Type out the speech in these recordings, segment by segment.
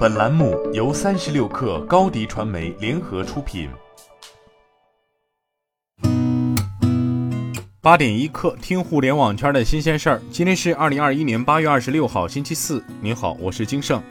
本栏目由三十六氪高低传媒联合出品。八点一刻，听互联网圈的新鲜事儿。今天是二零二一年八月二十六号，星期四。您好，我是金盛。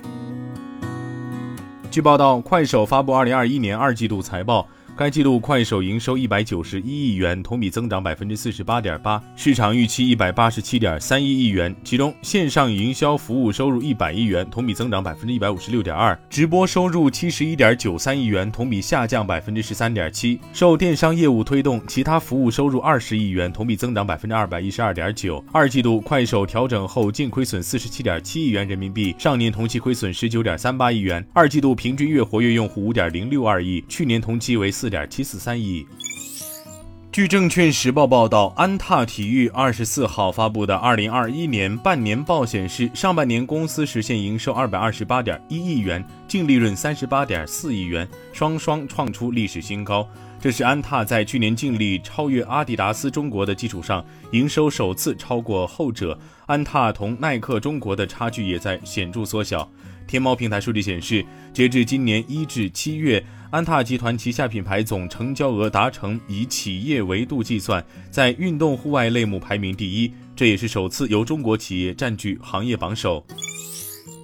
据报道，快手发布二零二一年二季度财报。该季度快手营收一百九十一亿元，同比增长百分之四十八点八，市场预期一百八十七点三一亿元。其中，线上营销服务收入一百亿元，同比增长百分之一百五十六点二；直播收入七十一点九三亿元，同比下降百分之十三点七。受电商业务推动，其他服务收入二十亿元，同比增长百分之二百一十二点九。二季度快手调整后净亏损四十七点七亿元人民币，上年同期亏损十九点三八亿元。二季度平均月活跃用户五点零六二亿，去年同期为四。点七四三亿。据证券时报报道，安踏体育二十四号发布的二零二一年半年报显示，上半年公司实现营收二百二十八点一亿元，净利润三十八点四亿元，双双创出历史新高。这是安踏在去年净利超越阿迪达斯中国的基础上，营收首次超过后者。安踏同耐克中国的差距也在显著缩小。天猫平台数据显示，截至今年一至七月。安踏集团旗下品牌总成交额达成以企业维度计算，在运动户外类目排名第一，这也是首次由中国企业占据行业榜首。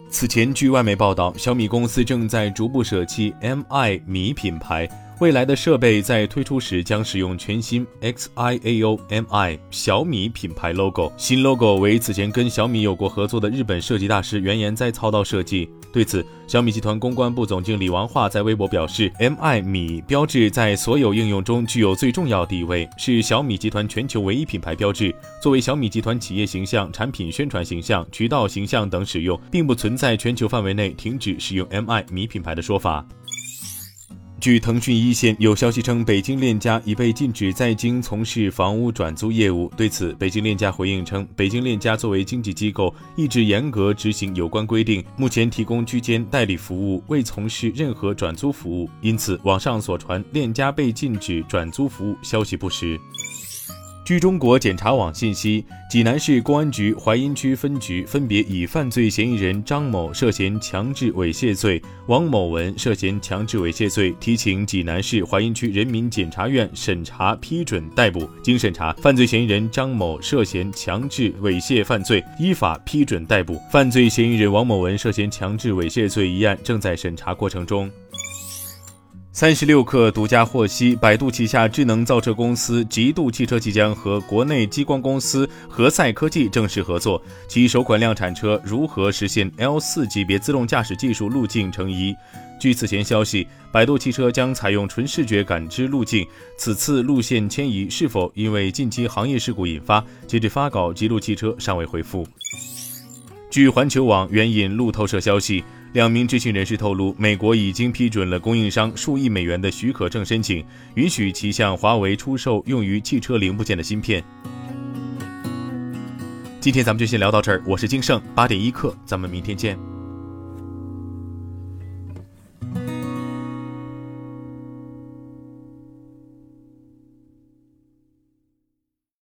此前，据外媒报道，小米公司正在逐步舍弃 Mi 米品牌。未来的设备在推出时将使用全新 Xiaomi 小米品牌 logo，新 logo 为此前跟小米有过合作的日本设计大师原研哉操刀设计。对此，小米集团公关部总经理王化在微博表示：“Mi 米标志在所有应用中具有最重要地位，是小米集团全球唯一品牌标志。作为小米集团企业形象、产品宣传形象、渠道形象等使用，并不存在全球范围内停止使用 Mi 米品牌的说法。”据腾讯一线有消息称，北京链家已被禁止在京从事房屋转租业务。对此，北京链家回应称，北京链家作为经纪机构，一直严格执行有关规定，目前提供居间代理服务，未从事任何转租服务。因此，网上所传链家被禁止转租服务消息不实。据中国检察网信息，济南市公安局淮阴区分局分别以犯罪嫌疑人张某涉嫌强制猥亵罪、王某文涉嫌强制猥亵罪，提请济南市淮阴区人民检察院审查批准逮捕。经审查，犯罪嫌疑人张某涉嫌强制猥亵犯罪，依法批准逮捕；犯罪嫌疑人王某文涉嫌强制猥亵罪一案正在审查过程中。三十六氪独家获悉，百度旗下智能造车公司极度汽车即将和国内激光公司和赛科技正式合作，其首款量产车如何实现 L 四级别自动驾驶技术路径成疑。据此前消息，百度汽车将采用纯视觉感知路径，此次路线迁移是否因为近期行业事故引发？截至发稿，极度汽车尚未回复。据环球网援引路透社消息。两名知情人士透露，美国已经批准了供应商数亿美元的许可证申请，允许其向华为出售用于汽车零部件的芯片。今天咱们就先聊到这儿，我是金盛八点一刻，咱们明天见。